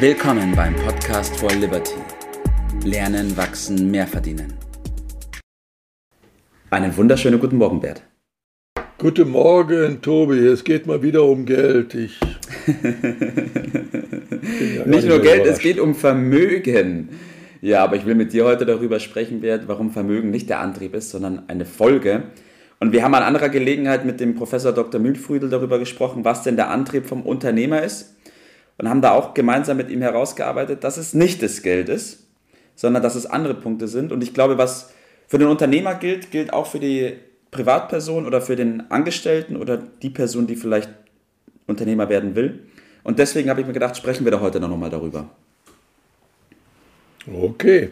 Willkommen beim Podcast for Liberty. Lernen, wachsen, mehr verdienen. Einen wunderschönen guten Morgen, Bert. Guten Morgen, Tobi. Es geht mal wieder um Geld. Ich ja nicht nur Geld, es geht um Vermögen. Ja, aber ich will mit dir heute darüber sprechen, Bert, warum Vermögen nicht der Antrieb ist, sondern eine Folge. Und wir haben an anderer Gelegenheit mit dem Professor Dr. Mühlfrüdel darüber gesprochen, was denn der Antrieb vom Unternehmer ist. Und haben da auch gemeinsam mit ihm herausgearbeitet, dass es nicht das Geld ist, sondern dass es andere Punkte sind. Und ich glaube, was für den Unternehmer gilt, gilt auch für die Privatperson oder für den Angestellten oder die Person, die vielleicht Unternehmer werden will. Und deswegen habe ich mir gedacht, sprechen wir da heute noch mal darüber. Okay,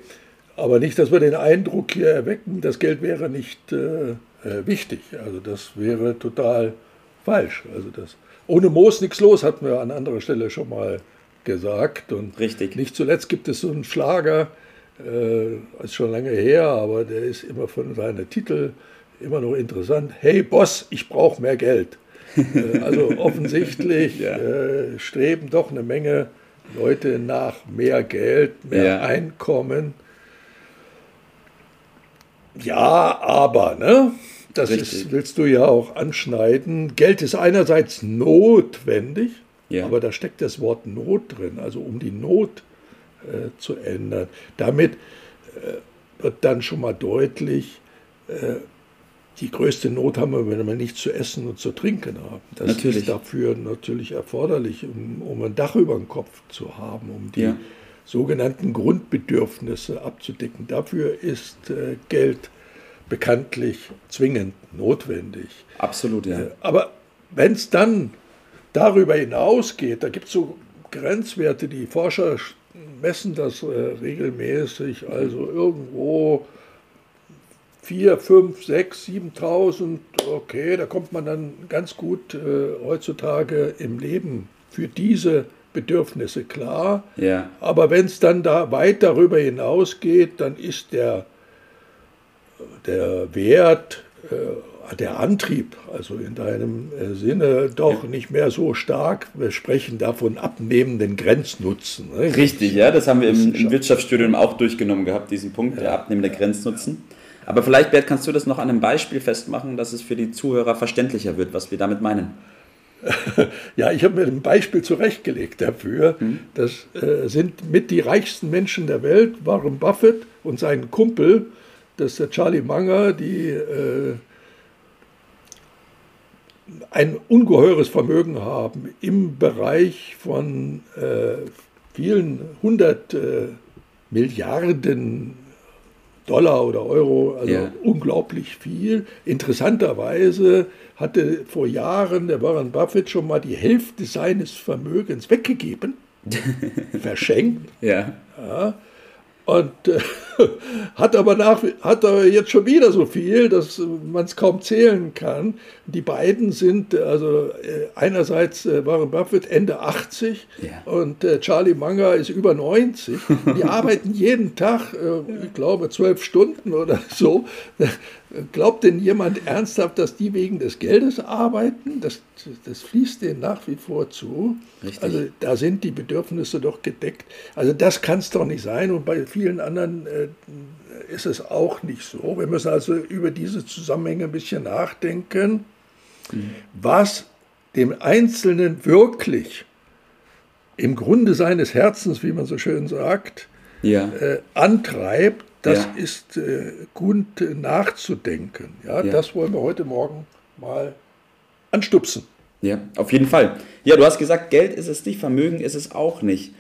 aber nicht, dass wir den Eindruck hier erwecken, das Geld wäre nicht äh, äh, wichtig. Also das wäre total falsch. Also das ohne Moos nichts los, hatten wir an anderer Stelle schon mal gesagt. Und Richtig. Nicht zuletzt gibt es so einen Schlager, äh, ist schon lange her, aber der ist immer von seinen Titel immer noch interessant. Hey Boss, ich brauche mehr Geld. äh, also offensichtlich ja. äh, streben doch eine Menge Leute nach mehr Geld, mehr ja. Einkommen. Ja, aber, ne? Das ist, willst du ja auch anschneiden. Geld ist einerseits notwendig, ja. aber da steckt das Wort Not drin, also um die Not äh, zu ändern. Damit äh, wird dann schon mal deutlich, äh, die größte Not haben wir, wenn wir nichts zu essen und zu trinken haben. Das natürlich. ist dafür natürlich erforderlich, um, um, ein Dach über dem Kopf zu haben, um die ja. sogenannten Grundbedürfnisse abzudecken. Dafür ist äh, Geld bekanntlich zwingend notwendig. Absolut, ja. Äh, aber wenn es dann darüber hinausgeht, da gibt es so Grenzwerte, die Forscher messen das äh, regelmäßig, also irgendwo 4, 5, 6, 7.000, okay, da kommt man dann ganz gut äh, heutzutage im Leben für diese Bedürfnisse klar. Ja. Aber wenn es dann da weit darüber hinausgeht, dann ist der, der Wert, äh, der Antrieb, also in deinem äh, Sinne, doch ja. nicht mehr so stark. Wir sprechen davon abnehmenden Grenznutzen. Ne? Richtig, ja, das haben wir im, im Wirtschaftsstudium auch durchgenommen gehabt, diesen Punkt, ja. der abnehmende Grenznutzen. Aber vielleicht, Bert, kannst du das noch an einem Beispiel festmachen, dass es für die Zuhörer verständlicher wird, was wir damit meinen. Ja, ich habe mir ein Beispiel zurechtgelegt dafür. Hm. Das äh, sind mit die reichsten Menschen der Welt, Warren Buffett und sein Kumpel, das ist der Charlie Munger, die äh, ein ungeheures Vermögen haben im Bereich von äh, vielen hundert äh, Milliarden Dollar oder Euro, also ja. unglaublich viel. Interessanterweise hatte vor Jahren der Warren Buffett schon mal die Hälfte seines Vermögens weggegeben, verschenkt. Ja. ja. Und äh, hat aber nach, hat aber jetzt schon wieder so viel, dass man es kaum zählen kann. Die beiden sind also äh, einerseits äh, Warren Buffett Ende 80 ja. und äh, Charlie Munger ist über 90. Die arbeiten jeden Tag, äh, ich glaube, zwölf Stunden oder so. Glaubt denn jemand ernsthaft, dass die wegen des Geldes arbeiten? Das, das fließt denen nach wie vor zu. Richtig. Also da sind die Bedürfnisse doch gedeckt. Also das kann es doch nicht sein. Und bei vielen anderen äh, ist es auch nicht so. Wir müssen also über diese Zusammenhänge ein bisschen nachdenken, mhm. was dem Einzelnen wirklich im Grunde seines Herzens, wie man so schön sagt, ja. äh, antreibt, das ja. ist äh, gut nachzudenken. Ja, ja, das wollen wir heute Morgen mal anstupsen. Ja, auf jeden Fall. Ja, du hast gesagt, Geld ist es nicht, Vermögen ist es auch nicht.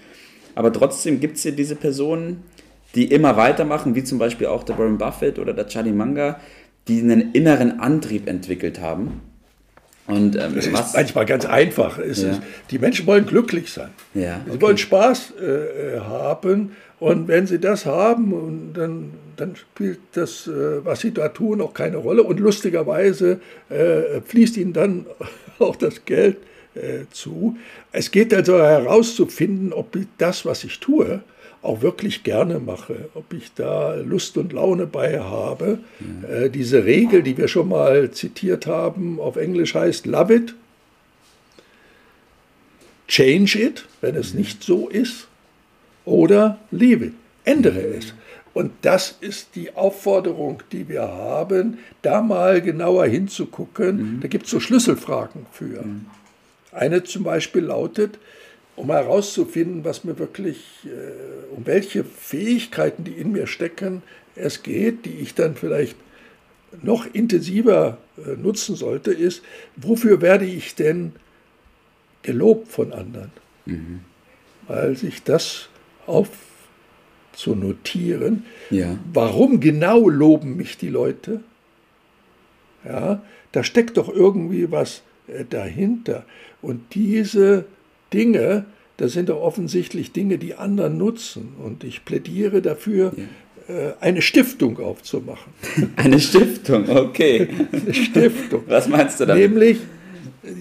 Aber trotzdem gibt es hier diese Personen, die immer weitermachen, wie zum Beispiel auch der Warren Buffett oder der Charlie Munger, die einen inneren Antrieb entwickelt haben. Und, ähm, das ist manchmal ganz einfach. Ja. Die Menschen wollen glücklich sein. Ja, okay. Sie wollen Spaß äh, haben und wenn sie das haben, dann, dann spielt das, äh, was sie da tun, auch keine Rolle. Und lustigerweise äh, fließt ihnen dann auch das Geld äh, zu. Es geht also herauszufinden, ob das, was ich tue, auch wirklich gerne mache, ob ich da Lust und Laune bei habe. Ja. Äh, diese Regel, die wir schon mal zitiert haben, auf Englisch heißt Love it, change it, wenn es nicht so ist oder it, ändere es. Und das ist die Aufforderung, die wir haben, da mal genauer hinzugucken. Mhm. Da gibt es so Schlüsselfragen für. Mhm. Eine zum Beispiel lautet, um herauszufinden, was mir wirklich, äh, um welche Fähigkeiten, die in mir stecken, es geht, die ich dann vielleicht noch intensiver äh, nutzen sollte, ist, wofür werde ich denn gelobt von anderen? Mhm. Weil sich das aufzunotieren, ja. warum genau loben mich die Leute? Ja, da steckt doch irgendwie was äh, dahinter. Und diese Dinge, das sind doch offensichtlich Dinge, die anderen nutzen. Und ich plädiere dafür, ja äh, eine Stiftung aufzumachen. Eine Stiftung, okay. Eine Stiftung. Was meinst du damit? Nämlich,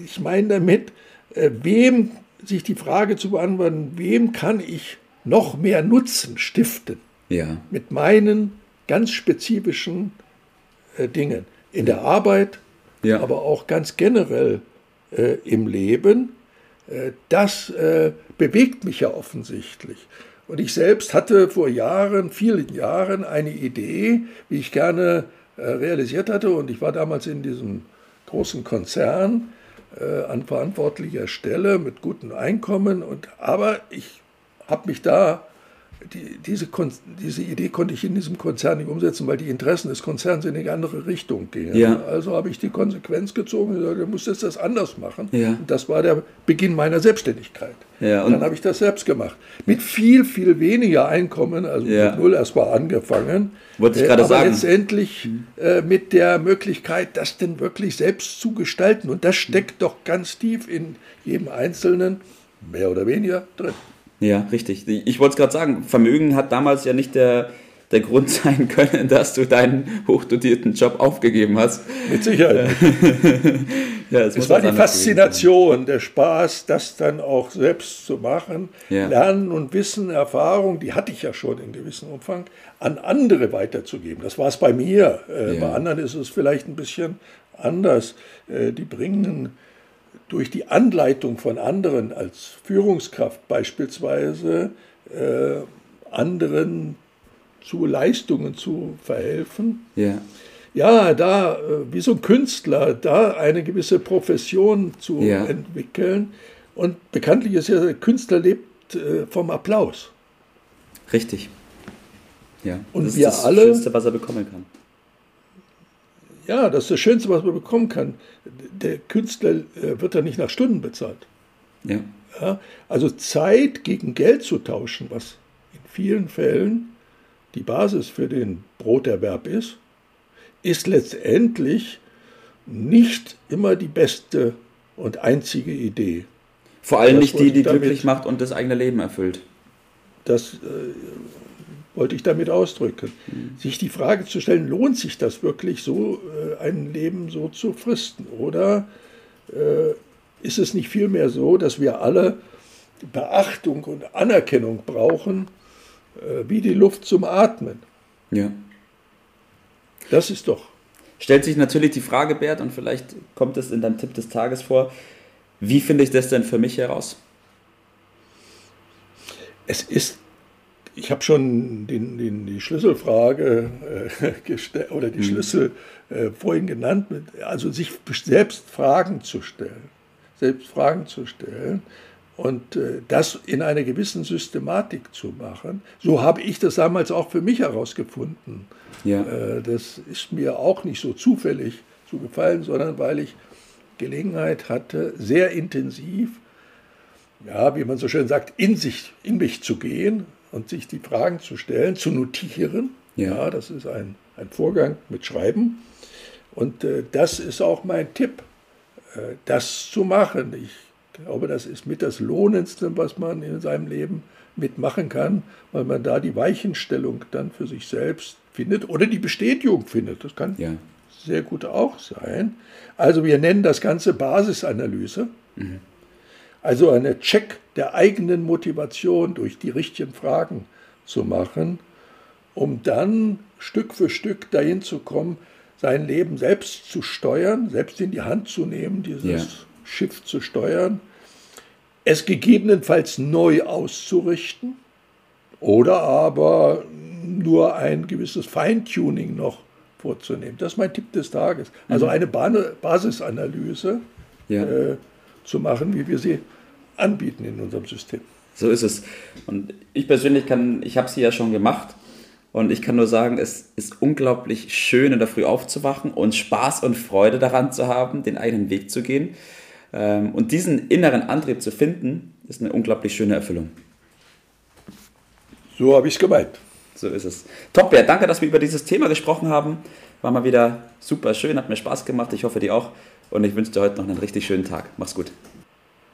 ich meine damit, äh, wem sich die Frage zu beantworten, wem kann ich noch mehr Nutzen stiften? Ja. Mit meinen ganz spezifischen äh, Dingen. In der Arbeit, ja. aber auch ganz generell äh, im Leben. Äh, das äh, bewegt mich ja offensichtlich. Und ich selbst hatte vor Jahren, vielen Jahren, eine Idee, wie ich gerne äh, realisiert hatte. Und ich war damals in diesem großen Konzern äh, an verantwortlicher Stelle mit gutem Einkommen. Und, aber ich habe mich da die, diese, diese Idee konnte ich in diesem Konzern nicht umsetzen, weil die Interessen des Konzerns in eine andere Richtung gingen. Ja. Also habe ich die Konsequenz gezogen gesagt, du musst jetzt das anders machen. Ja. Und das war der Beginn meiner Selbstständigkeit. Ja, und dann habe ich das selbst gemacht. Mit viel, viel weniger Einkommen, also ja. mit null erstmal angefangen. Wollte ich äh, gerade aber sagen. letztendlich mhm. äh, mit der Möglichkeit, das denn wirklich selbst zu gestalten. Und das steckt doch ganz tief in jedem Einzelnen, mehr oder weniger, drin. Ja, richtig. Ich wollte es gerade sagen, Vermögen hat damals ja nicht der, der Grund sein können, dass du deinen hochdotierten Job aufgegeben hast. Mit Sicherheit. ja, es war die Faszination, der Spaß, das dann auch selbst zu machen. Ja. Lernen und Wissen, Erfahrung, die hatte ich ja schon in gewissem Umfang, an andere weiterzugeben. Das war es bei mir. Äh, ja. Bei anderen ist es vielleicht ein bisschen anders. Äh, die bringen durch die Anleitung von anderen als Führungskraft beispielsweise äh, anderen zu Leistungen zu verhelfen. Ja. Ja, da äh, wie so ein Künstler, da eine gewisse Profession zu ja. entwickeln. Und bekanntlich ist ja, der Künstler lebt äh, vom Applaus. Richtig. Ja. Und das wir ist das alle. Schönste, was er bekommen kann. Ja, das ist das Schönste, was man bekommen kann. Der Künstler äh, wird ja nicht nach Stunden bezahlt. Ja. ja. Also Zeit gegen Geld zu tauschen, was in vielen Fällen die Basis für den Broterwerb ist, ist letztendlich nicht immer die beste und einzige Idee. Vor allem das nicht die, die glücklich macht und das eigene Leben erfüllt. Das äh, wollte ich damit ausdrücken. Mhm. Sich die Frage zu stellen, lohnt sich das wirklich so, äh, ein Leben so zu fristen? Oder äh, ist es nicht vielmehr so, dass wir alle Beachtung und Anerkennung brauchen, äh, wie die Luft zum Atmen? Ja. Das ist doch. Stellt sich natürlich die Frage, Bert, und vielleicht kommt es in deinem Tipp des Tages vor, wie finde ich das denn für mich heraus? Es ist ich habe schon den, den, die Schlüsselfrage äh, oder die mhm. Schlüssel äh, vorhin genannt, also sich selbst Fragen zu stellen, selbst Fragen zu stellen und äh, das in einer gewissen Systematik zu machen. So habe ich das damals auch für mich herausgefunden. Ja. Äh, das ist mir auch nicht so zufällig zugefallen, sondern weil ich Gelegenheit hatte, sehr intensiv, ja, wie man so schön sagt, in sich, in mich zu gehen, und sich die Fragen zu stellen, zu notieren. Ja, ja das ist ein, ein Vorgang mit Schreiben. Und äh, das ist auch mein Tipp, äh, das zu machen. Ich glaube, das ist mit das Lohnendste, was man in seinem Leben mitmachen kann, weil man da die Weichenstellung dann für sich selbst findet oder die Bestätigung findet. Das kann ja. sehr gut auch sein. Also wir nennen das Ganze Basisanalyse. Mhm. Also eine Check der eigenen Motivation durch die richtigen Fragen zu machen, um dann Stück für Stück dahin zu kommen, sein Leben selbst zu steuern, selbst in die Hand zu nehmen, dieses ja. Schiff zu steuern, es gegebenenfalls neu auszurichten. oder aber nur ein gewisses Feintuning noch vorzunehmen. Das ist mein Tipp des Tages. Also mhm. eine Basisanalyse ja. äh, zu machen, wie wir sie anbieten in unserem System. So ist es. Und ich persönlich kann, ich habe sie ja schon gemacht und ich kann nur sagen, es ist unglaublich schön, in der Früh aufzuwachen und Spaß und Freude daran zu haben, den eigenen Weg zu gehen. Ähm, und diesen inneren Antrieb zu finden, ist eine unglaublich schöne Erfüllung. So habe ich es gemeint. So ist es. Top, ja, danke, dass wir über dieses Thema gesprochen haben. War mal wieder super schön, hat mir Spaß gemacht. Ich hoffe, dir auch. Und ich wünsche dir heute noch einen richtig schönen Tag. Mach's gut.